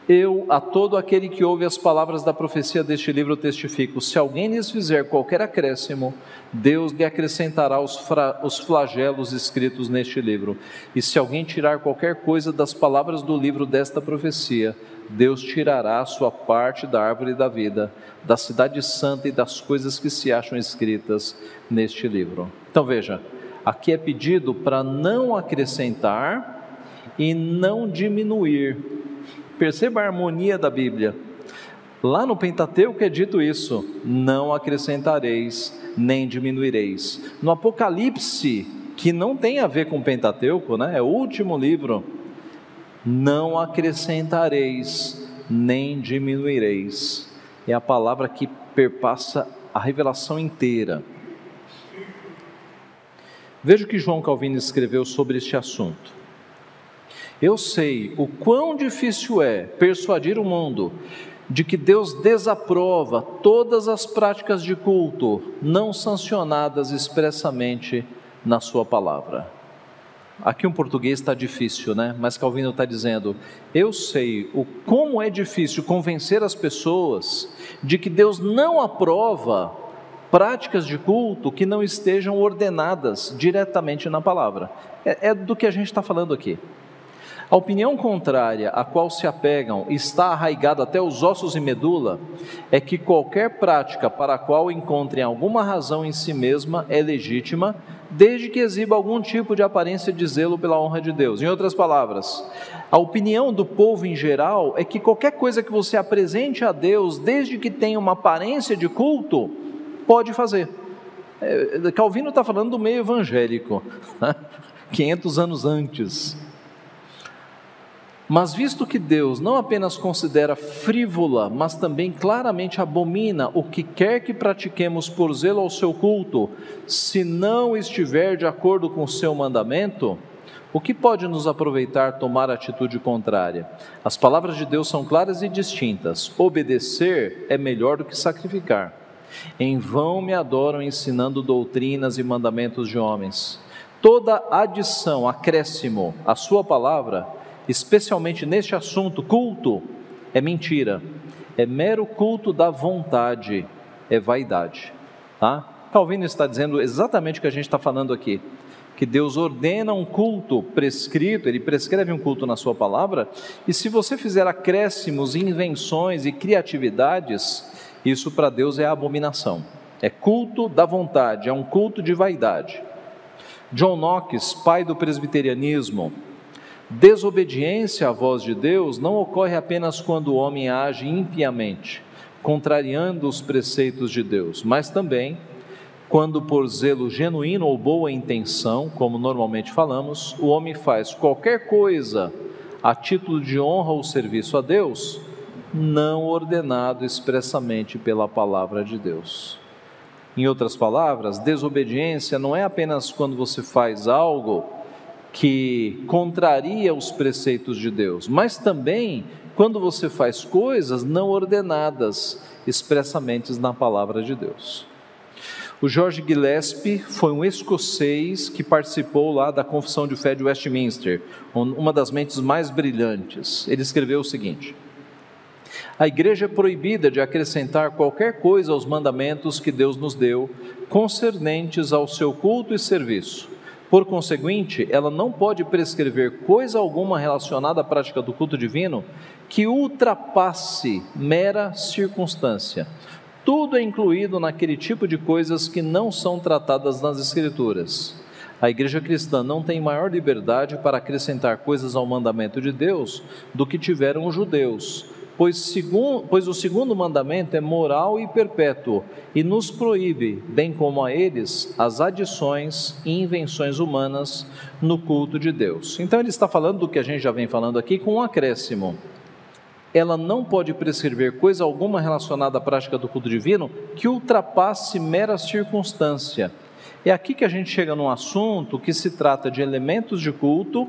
Eu, a todo aquele que ouve as palavras da profecia deste livro, testifico: se alguém lhes fizer qualquer acréscimo, Deus lhe acrescentará os, os flagelos escritos neste livro. E se alguém tirar qualquer coisa das palavras do livro desta profecia, Deus tirará a sua parte da árvore da vida, da cidade santa e das coisas que se acham escritas neste livro. Então veja, aqui é pedido para não acrescentar e não diminuir. Perceba a harmonia da Bíblia. Lá no Pentateuco é dito isso: não acrescentareis nem diminuireis. No Apocalipse, que não tem a ver com o Pentateuco, né? é o último livro, não acrescentareis nem diminuireis. É a palavra que perpassa a revelação inteira. Veja o que João Calvino escreveu sobre este assunto. Eu sei o quão difícil é persuadir o mundo de que Deus desaprova todas as práticas de culto não sancionadas expressamente na Sua palavra. Aqui um português está difícil, né? Mas Calvino está dizendo: eu sei o como é difícil convencer as pessoas de que Deus não aprova práticas de culto que não estejam ordenadas diretamente na palavra. É, é do que a gente está falando aqui. A opinião contrária a qual se apegam está arraigada até os ossos e medula é que qualquer prática para a qual encontrem alguma razão em si mesma é legítima, desde que exiba algum tipo de aparência de zelo pela honra de Deus. Em outras palavras, a opinião do povo em geral é que qualquer coisa que você apresente a Deus, desde que tenha uma aparência de culto, pode fazer. É, Calvino está falando do meio evangélico, 500 anos antes. Mas visto que Deus não apenas considera frívola, mas também claramente abomina o que quer que pratiquemos por zelo ao seu culto, se não estiver de acordo com o seu mandamento, o que pode nos aproveitar tomar atitude contrária? As palavras de Deus são claras e distintas. Obedecer é melhor do que sacrificar. Em vão me adoram ensinando doutrinas e mandamentos de homens. Toda adição, acréscimo à sua palavra especialmente neste assunto, culto, é mentira, é mero culto da vontade, é vaidade. Tá? Calvino está dizendo exatamente o que a gente está falando aqui. Que Deus ordena um culto prescrito, Ele prescreve um culto na Sua palavra, e se você fizer acréscimos, invenções e criatividades, isso para Deus é abominação. É culto da vontade, é um culto de vaidade. John Knox, pai do presbiterianismo, Desobediência à voz de Deus não ocorre apenas quando o homem age impiamente, contrariando os preceitos de Deus, mas também quando, por zelo genuíno ou boa intenção, como normalmente falamos, o homem faz qualquer coisa a título de honra ou serviço a Deus, não ordenado expressamente pela palavra de Deus. Em outras palavras, desobediência não é apenas quando você faz algo que contraria os preceitos de Deus, mas também quando você faz coisas não ordenadas expressamente na palavra de Deus. O George Gillespie foi um escocês que participou lá da Confissão de Fé de Westminster, uma das mentes mais brilhantes. Ele escreveu o seguinte: A igreja é proibida de acrescentar qualquer coisa aos mandamentos que Deus nos deu, concernentes ao seu culto e serviço por conseguinte, ela não pode prescrever coisa alguma relacionada à prática do culto divino que ultrapasse mera circunstância. Tudo é incluído naquele tipo de coisas que não são tratadas nas Escrituras. A igreja cristã não tem maior liberdade para acrescentar coisas ao mandamento de Deus do que tiveram os judeus pois, segundo, pois o segundo mandamento é moral e perpétuo e nos proíbe, bem como a eles, as adições e invenções humanas no culto de Deus. Então ele está falando do que a gente já vem falando aqui com um acréscimo. Ela não pode prescrever coisa alguma relacionada à prática do culto divino que ultrapasse mera circunstância. É aqui que a gente chega num assunto que se trata de elementos de culto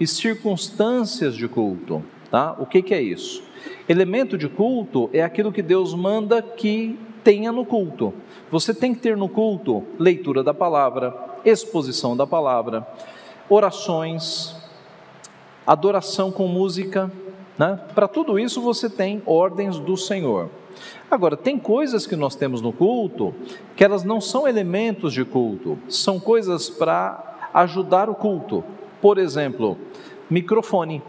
e circunstâncias de culto. Tá? O que, que é isso? Elemento de culto é aquilo que Deus manda que tenha no culto. Você tem que ter no culto leitura da palavra, exposição da palavra, orações, adoração com música. Né? Para tudo isso você tem ordens do Senhor. Agora, tem coisas que nós temos no culto que elas não são elementos de culto, são coisas para ajudar o culto. Por exemplo, microfone.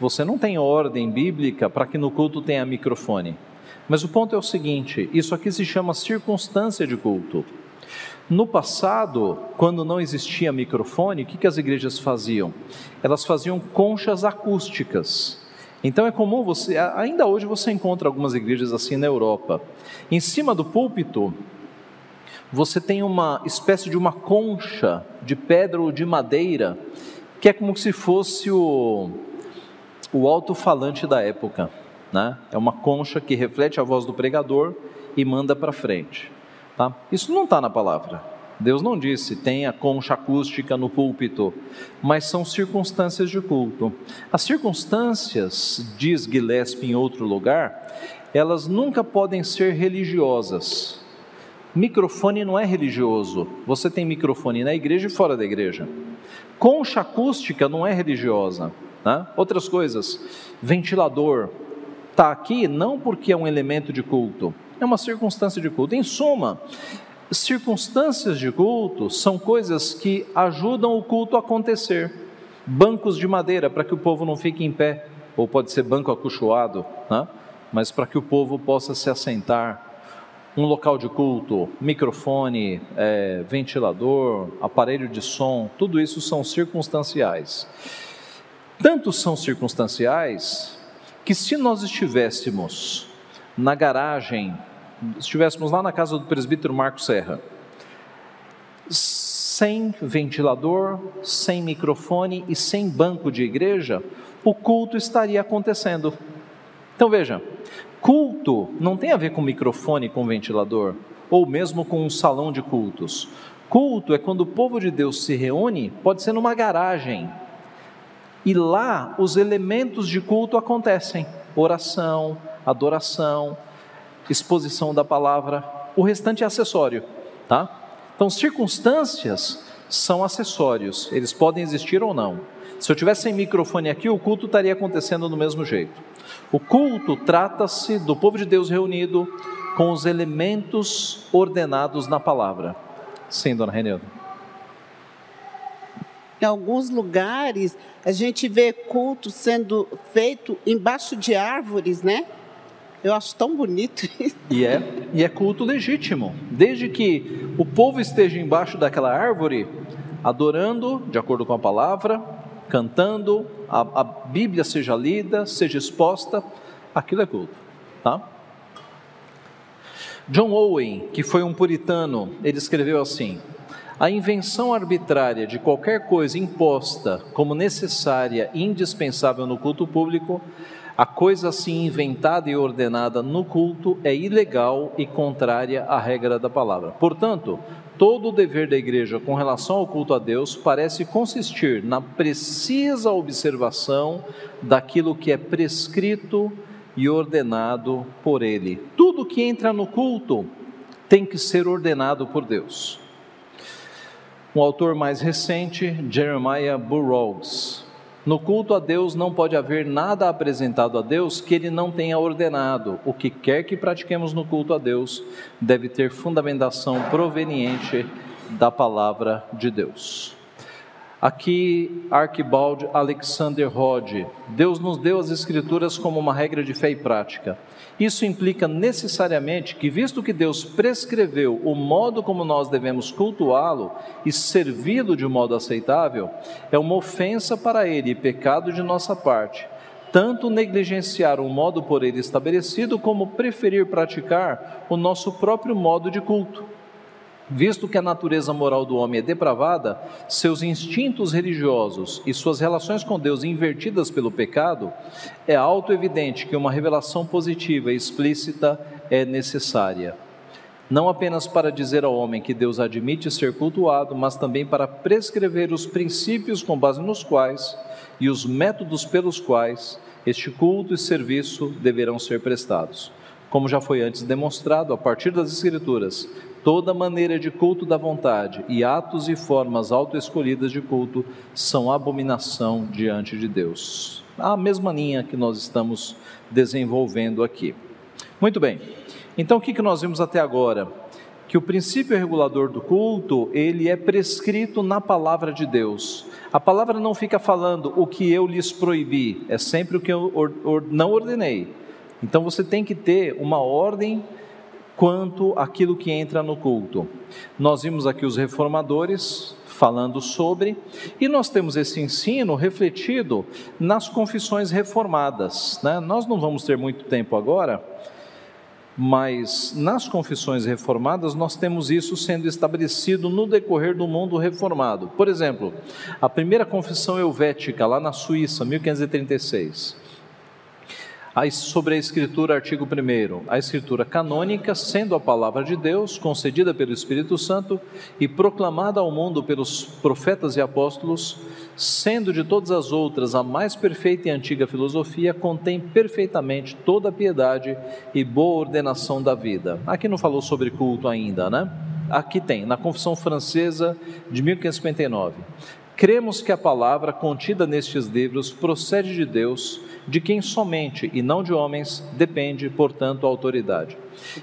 Você não tem ordem bíblica para que no culto tenha microfone. Mas o ponto é o seguinte: isso aqui se chama circunstância de culto. No passado, quando não existia microfone, o que, que as igrejas faziam? Elas faziam conchas acústicas. Então é comum você, ainda hoje você encontra algumas igrejas assim na Europa. Em cima do púlpito, você tem uma espécie de uma concha de pedra ou de madeira, que é como se fosse o, o alto-falante da época. Né? É uma concha que reflete a voz do pregador e manda para frente. Tá? Isso não está na palavra. Deus não disse tenha concha acústica no púlpito, mas são circunstâncias de culto. As circunstâncias, diz Gillespie em outro lugar, elas nunca podem ser religiosas. Microfone não é religioso. Você tem microfone na igreja e fora da igreja. Concha acústica não é religiosa. Né? Outras coisas, ventilador, está aqui não porque é um elemento de culto, é uma circunstância de culto. Em suma, circunstâncias de culto são coisas que ajudam o culto a acontecer. Bancos de madeira para que o povo não fique em pé, ou pode ser banco acolchoado, né? mas para que o povo possa se assentar. Um local de culto, microfone, é, ventilador, aparelho de som, tudo isso são circunstanciais. Tanto são circunstanciais que, se nós estivéssemos na garagem estivéssemos lá na casa do presbítero Marco Serra, sem ventilador, sem microfone e sem banco de igreja, o culto estaria acontecendo. Então veja, culto não tem a ver com microfone, com ventilador, ou mesmo com um salão de cultos. Culto é quando o povo de Deus se reúne, pode ser numa garagem, e lá os elementos de culto acontecem: oração, adoração, exposição da palavra, o restante é acessório, tá? Então, circunstâncias são acessórios, eles podem existir ou não. Se eu tivesse sem microfone aqui, o culto estaria acontecendo do mesmo jeito. O culto trata-se do povo de Deus reunido com os elementos ordenados na palavra. Sim, dona Renilda. Em alguns lugares, a gente vê culto sendo feito embaixo de árvores, né? Eu acho tão bonito isso. E é, e é culto legítimo. Desde que o povo esteja embaixo daquela árvore, adorando, de acordo com a palavra, cantando, a, a Bíblia seja lida, seja exposta, aquilo é culto. Tá? John Owen, que foi um puritano, ele escreveu assim: a invenção arbitrária de qualquer coisa imposta como necessária e indispensável no culto público a coisa assim inventada e ordenada no culto é ilegal e contrária à regra da palavra. Portanto, todo o dever da igreja com relação ao culto a Deus parece consistir na precisa observação daquilo que é prescrito e ordenado por Ele. Tudo que entra no culto tem que ser ordenado por Deus. Um autor mais recente, Jeremiah Burroughs, no culto a Deus não pode haver nada apresentado a Deus que ele não tenha ordenado. O que quer que pratiquemos no culto a Deus deve ter fundamentação proveniente da palavra de Deus. Aqui, Archibald Alexander Rod, Deus nos deu as Escrituras como uma regra de fé e prática. Isso implica necessariamente que, visto que Deus prescreveu o modo como nós devemos cultuá-lo e servi-lo de um modo aceitável, é uma ofensa para Ele e pecado de nossa parte, tanto negligenciar o modo por Ele estabelecido, como preferir praticar o nosso próprio modo de culto. Visto que a natureza moral do homem é depravada, seus instintos religiosos e suas relações com Deus invertidas pelo pecado, é auto-evidente que uma revelação positiva e explícita é necessária. Não apenas para dizer ao homem que Deus admite ser cultuado, mas também para prescrever os princípios com base nos quais e os métodos pelos quais este culto e serviço deverão ser prestados. Como já foi antes demonstrado, a partir das Escrituras, Toda maneira de culto da vontade e atos e formas autoescolhidas de culto são abominação diante de Deus. A mesma linha que nós estamos desenvolvendo aqui. Muito bem, então o que nós vimos até agora? que o princípio regulador do culto, ele é prescrito na palavra de Deus. A palavra não fica falando o que eu lhes proibi, é sempre o que eu não ordenei. Então você tem que ter uma ordem quanto àquilo que entra no culto. Nós vimos aqui os reformadores falando sobre, e nós temos esse ensino refletido nas confissões reformadas. Né? Nós não vamos ter muito tempo agora, mas nas confissões reformadas nós temos isso sendo estabelecido no decorrer do mundo reformado. Por exemplo, a primeira confissão helvética, lá na Suíça, 1536 sobre a Escritura, artigo 1. A Escritura canônica, sendo a palavra de Deus, concedida pelo Espírito Santo e proclamada ao mundo pelos profetas e apóstolos, sendo de todas as outras a mais perfeita e antiga filosofia, contém perfeitamente toda a piedade e boa ordenação da vida. Aqui não falou sobre culto ainda, né? Aqui tem, na Confissão Francesa de 1559. Cremos que a palavra contida nestes livros procede de Deus de quem somente e não de homens depende, portanto, a autoridade.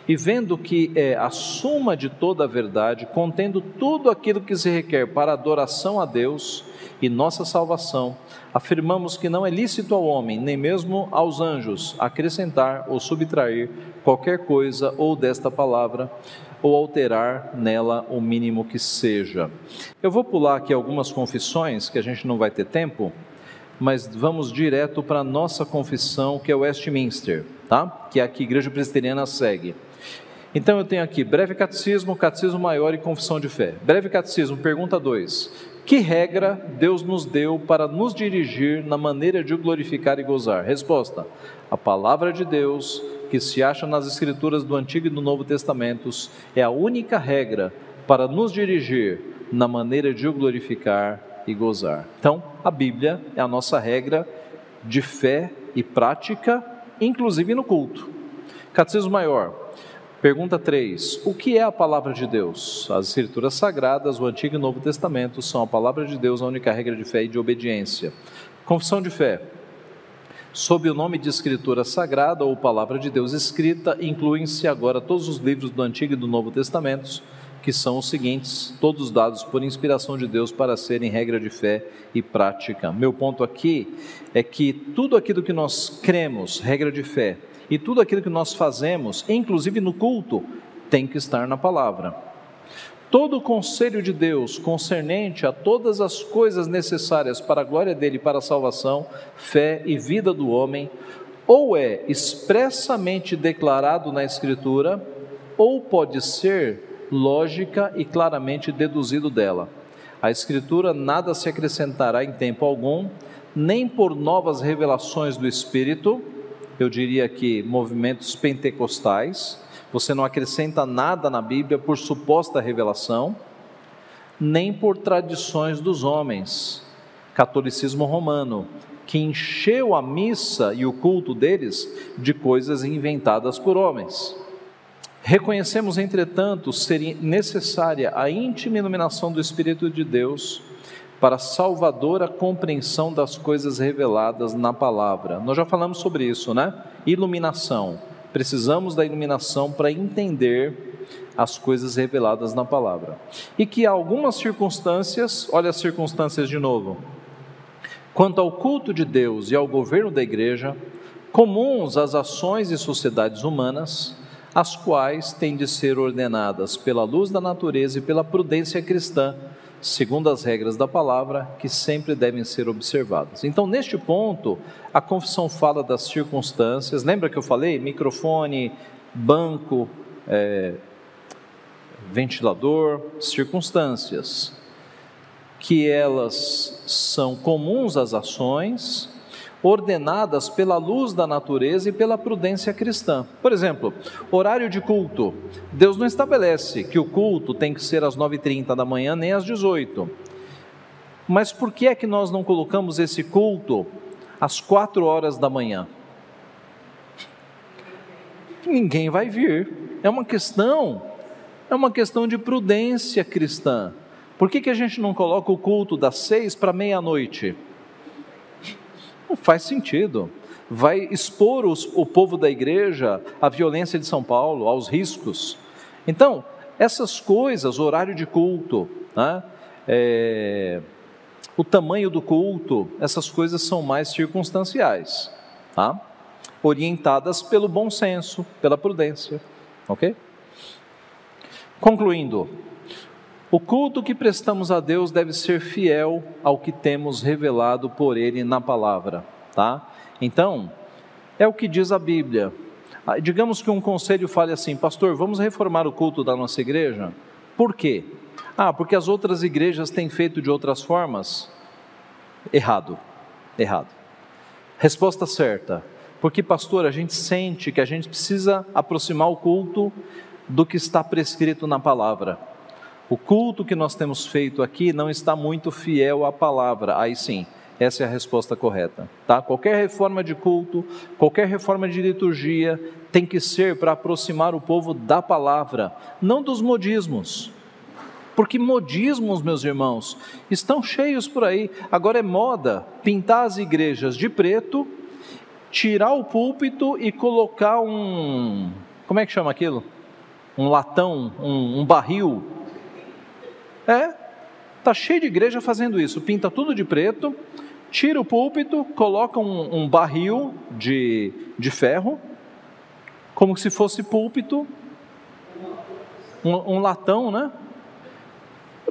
E vendo que é a suma de toda a verdade, contendo tudo aquilo que se requer para adoração a Deus e nossa salvação, afirmamos que não é lícito ao homem, nem mesmo aos anjos, acrescentar ou subtrair qualquer coisa ou desta palavra, ou alterar nela o mínimo que seja. Eu vou pular aqui algumas confissões, que a gente não vai ter tempo, mas vamos direto para a nossa confissão, que é Westminster, tá? que é a que a Igreja Presbiteriana segue. Então eu tenho aqui breve catecismo, catecismo maior e confissão de fé. Breve catecismo, pergunta 2. Que regra Deus nos deu para nos dirigir na maneira de o glorificar e gozar? Resposta: A palavra de Deus, que se acha nas Escrituras do Antigo e do Novo Testamentos, é a única regra para nos dirigir na maneira de o glorificar e gozar. Então, a Bíblia é a nossa regra de fé e prática, inclusive no culto. Catecismo Maior, pergunta 3: O que é a palavra de Deus? As Escrituras Sagradas, o Antigo e Novo Testamento, são a palavra de Deus, a única regra de fé e de obediência. Confissão de fé. Sob o nome de Escritura Sagrada ou Palavra de Deus escrita, incluem-se agora todos os livros do Antigo e do Novo Testamentos que são os seguintes, todos dados por inspiração de Deus para serem regra de fé e prática. Meu ponto aqui é que tudo aquilo que nós cremos, regra de fé, e tudo aquilo que nós fazemos, inclusive no culto, tem que estar na palavra. Todo o conselho de Deus concernente a todas as coisas necessárias para a glória dele para a salvação, fé e vida do homem, ou é expressamente declarado na Escritura, ou pode ser lógica e claramente deduzido dela. A Escritura nada se acrescentará em tempo algum, nem por novas revelações do Espírito, eu diria que movimentos pentecostais, você não acrescenta nada na Bíblia por suposta revelação, nem por tradições dos homens, catolicismo romano, que encheu a missa e o culto deles de coisas inventadas por homens. Reconhecemos, entretanto, ser necessária a íntima iluminação do Espírito de Deus para salvadora compreensão das coisas reveladas na palavra. Nós já falamos sobre isso, né? Iluminação. Precisamos da iluminação para entender as coisas reveladas na palavra. E que algumas circunstâncias, olha as circunstâncias de novo. Quanto ao culto de Deus e ao governo da igreja, comuns às ações e sociedades humanas, as quais têm de ser ordenadas pela luz da natureza e pela prudência cristã, segundo as regras da palavra, que sempre devem ser observadas. Então, neste ponto, a confissão fala das circunstâncias. Lembra que eu falei? Microfone, banco, é, ventilador, circunstâncias. Que elas são comuns às ações ordenadas pela luz da natureza e pela prudência cristã. Por exemplo, horário de culto. Deus não estabelece que o culto tem que ser às 9h30 da manhã nem às 18 Mas por que é que nós não colocamos esse culto às 4 horas da manhã? Ninguém vai vir. É uma questão, é uma questão de prudência cristã. Por que, que a gente não coloca o culto das seis para meia-noite? Não faz sentido. Vai expor os, o povo da igreja à violência de São Paulo, aos riscos. Então, essas coisas, horário de culto, né? é, o tamanho do culto, essas coisas são mais circunstanciais, tá? orientadas pelo bom senso, pela prudência, ok? Concluindo, o culto que prestamos a Deus deve ser fiel ao que temos revelado por Ele na palavra, tá? Então, é o que diz a Bíblia. Ah, digamos que um conselho fale assim, pastor, vamos reformar o culto da nossa igreja? Por quê? Ah, porque as outras igrejas têm feito de outras formas? Errado, errado. Resposta certa, porque, pastor, a gente sente que a gente precisa aproximar o culto do que está prescrito na palavra. O culto que nós temos feito aqui não está muito fiel à palavra. Aí sim, essa é a resposta correta, tá? Qualquer reforma de culto, qualquer reforma de liturgia tem que ser para aproximar o povo da palavra, não dos modismos. Porque modismos, meus irmãos, estão cheios por aí. Agora é moda pintar as igrejas de preto, tirar o púlpito e colocar um. Como é que chama aquilo? Um latão, um, um barril é, tá cheio de igreja fazendo isso, pinta tudo de preto, tira o púlpito, coloca um, um barril de, de ferro, como se fosse púlpito, um, um latão, né?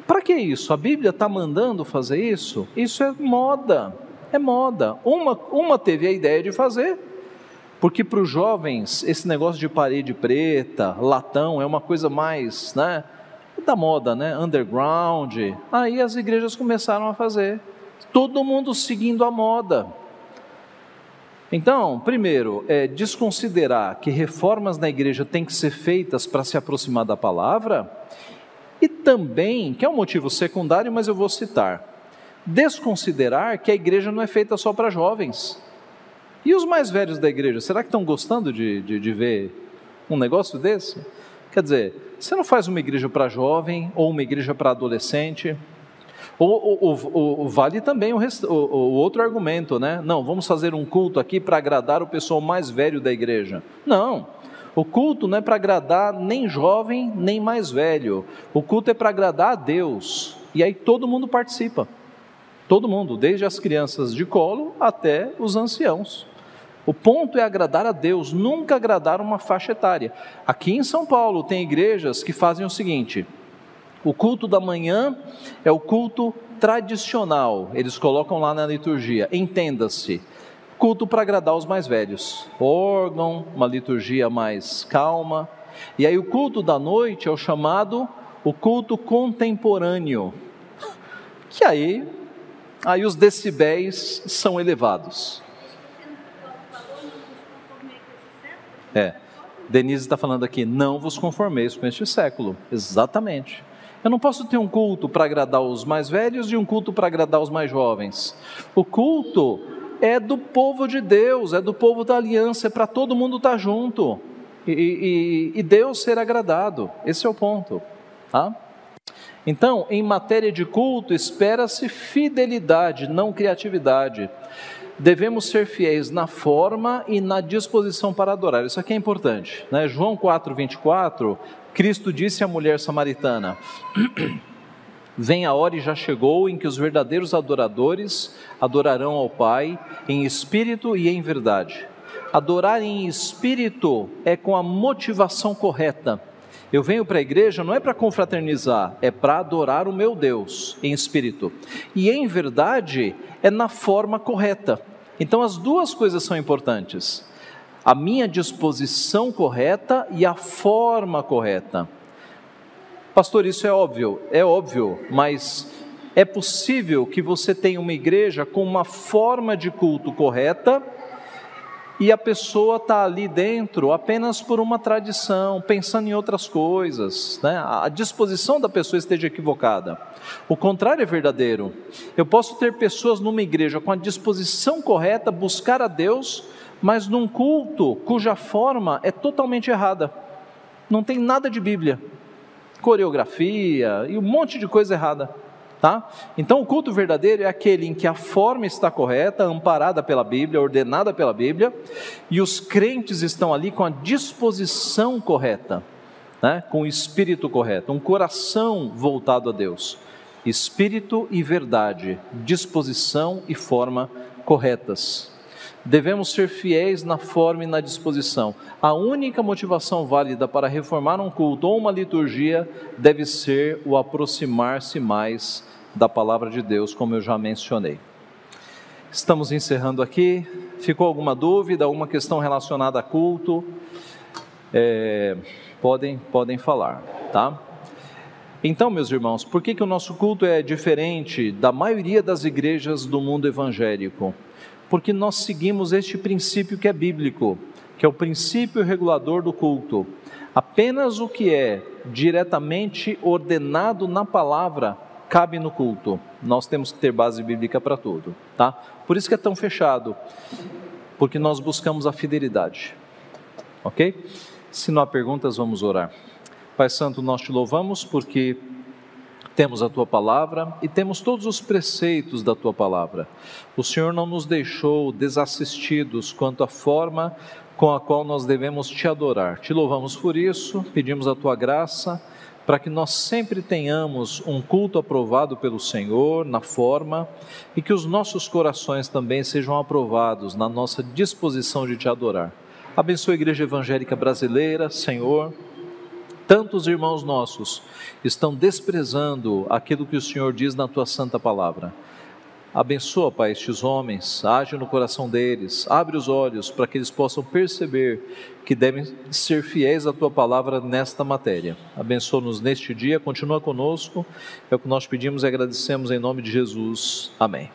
Para que isso? A Bíblia está mandando fazer isso? Isso é moda, é moda. Uma, uma teve a ideia de fazer, porque para os jovens esse negócio de parede preta, latão, é uma coisa mais, né? Da moda, né? Underground. Aí as igrejas começaram a fazer. Todo mundo seguindo a moda. Então, primeiro, é desconsiderar que reformas na igreja têm que ser feitas para se aproximar da palavra, e também, que é um motivo secundário, mas eu vou citar, desconsiderar que a igreja não é feita só para jovens. E os mais velhos da igreja, será que estão gostando de, de, de ver um negócio desse? Quer dizer, você não faz uma igreja para jovem ou uma igreja para adolescente. Ou, ou, ou, vale também o, rest, o, outro argumento, né? Não, vamos fazer um culto aqui para agradar o pessoal mais velho da igreja. Não, o culto não é para agradar nem jovem nem mais velho. O culto é para agradar a Deus. E aí todo mundo participa. Todo mundo, desde as crianças de colo até os anciãos. O ponto é agradar a Deus, nunca agradar uma faixa etária. Aqui em São Paulo tem igrejas que fazem o seguinte: o culto da manhã é o culto tradicional, eles colocam lá na liturgia, entenda-se, culto para agradar os mais velhos, órgão, uma liturgia mais calma. E aí o culto da noite é o chamado o culto contemporâneo, que aí, aí os decibéis são elevados. É. Denise está falando aqui, não vos conformeis com este século. Exatamente. Eu não posso ter um culto para agradar os mais velhos e um culto para agradar os mais jovens. O culto é do povo de Deus, é do povo da aliança, é para todo mundo estar tá junto e, e, e, Deus ser agradado. Esse é o ponto. Tá? Então, em matéria de culto, espera-se fidelidade, não criatividade devemos ser fiéis na forma e na disposição para adorar. Isso aqui é importante. Né? João 4, 24, Cristo disse à mulher samaritana: Vem a hora e já chegou em que os verdadeiros adoradores adorarão ao Pai em espírito e em verdade. Adorar em espírito é com a motivação correta. Eu venho para a igreja não é para confraternizar, é para adorar o meu Deus em espírito. E em verdade é na forma correta. Então as duas coisas são importantes. A minha disposição correta e a forma correta. Pastor, isso é óbvio, é óbvio, mas é possível que você tenha uma igreja com uma forma de culto correta e a pessoa está ali dentro apenas por uma tradição, pensando em outras coisas, né? a disposição da pessoa esteja equivocada. O contrário é verdadeiro. Eu posso ter pessoas numa igreja com a disposição correta, buscar a Deus, mas num culto cuja forma é totalmente errada. Não tem nada de Bíblia, coreografia e um monte de coisa errada. Tá? Então, o culto verdadeiro é aquele em que a forma está correta, amparada pela Bíblia, ordenada pela Bíblia, e os crentes estão ali com a disposição correta. né? com o espírito correto, um coração voltado a Deus. Espírito e verdade, disposição e forma corretas. Devemos ser fiéis na forma e na disposição. A única motivação válida para reformar um culto ou uma liturgia deve ser o aproximar-se mais da palavra de Deus, como eu já mencionei. Estamos encerrando aqui. Ficou alguma dúvida, alguma questão relacionada a culto? É, podem, podem falar, tá? Então, meus irmãos, por que, que o nosso culto é diferente da maioria das igrejas do mundo evangélico? Porque nós seguimos este princípio que é bíblico, que é o princípio regulador do culto. Apenas o que é diretamente ordenado na palavra cabe no culto. Nós temos que ter base bíblica para tudo, tá? Por isso que é tão fechado, porque nós buscamos a fidelidade. OK? Se não há perguntas, vamos orar. Pai Santo, nós te louvamos porque temos a tua palavra e temos todos os preceitos da tua palavra. O Senhor não nos deixou desassistidos quanto à forma com a qual nós devemos te adorar. Te louvamos por isso, pedimos a tua graça para que nós sempre tenhamos um culto aprovado pelo Senhor na forma e que os nossos corações também sejam aprovados na nossa disposição de te adorar. Abençoa a Igreja Evangélica Brasileira, Senhor Tantos irmãos nossos estão desprezando aquilo que o Senhor diz na tua santa palavra. Abençoa, Pai, estes homens, age no coração deles, abre os olhos para que eles possam perceber que devem ser fiéis à tua palavra nesta matéria. Abençoa-nos neste dia, continua conosco, é o que nós pedimos e agradecemos em nome de Jesus. Amém.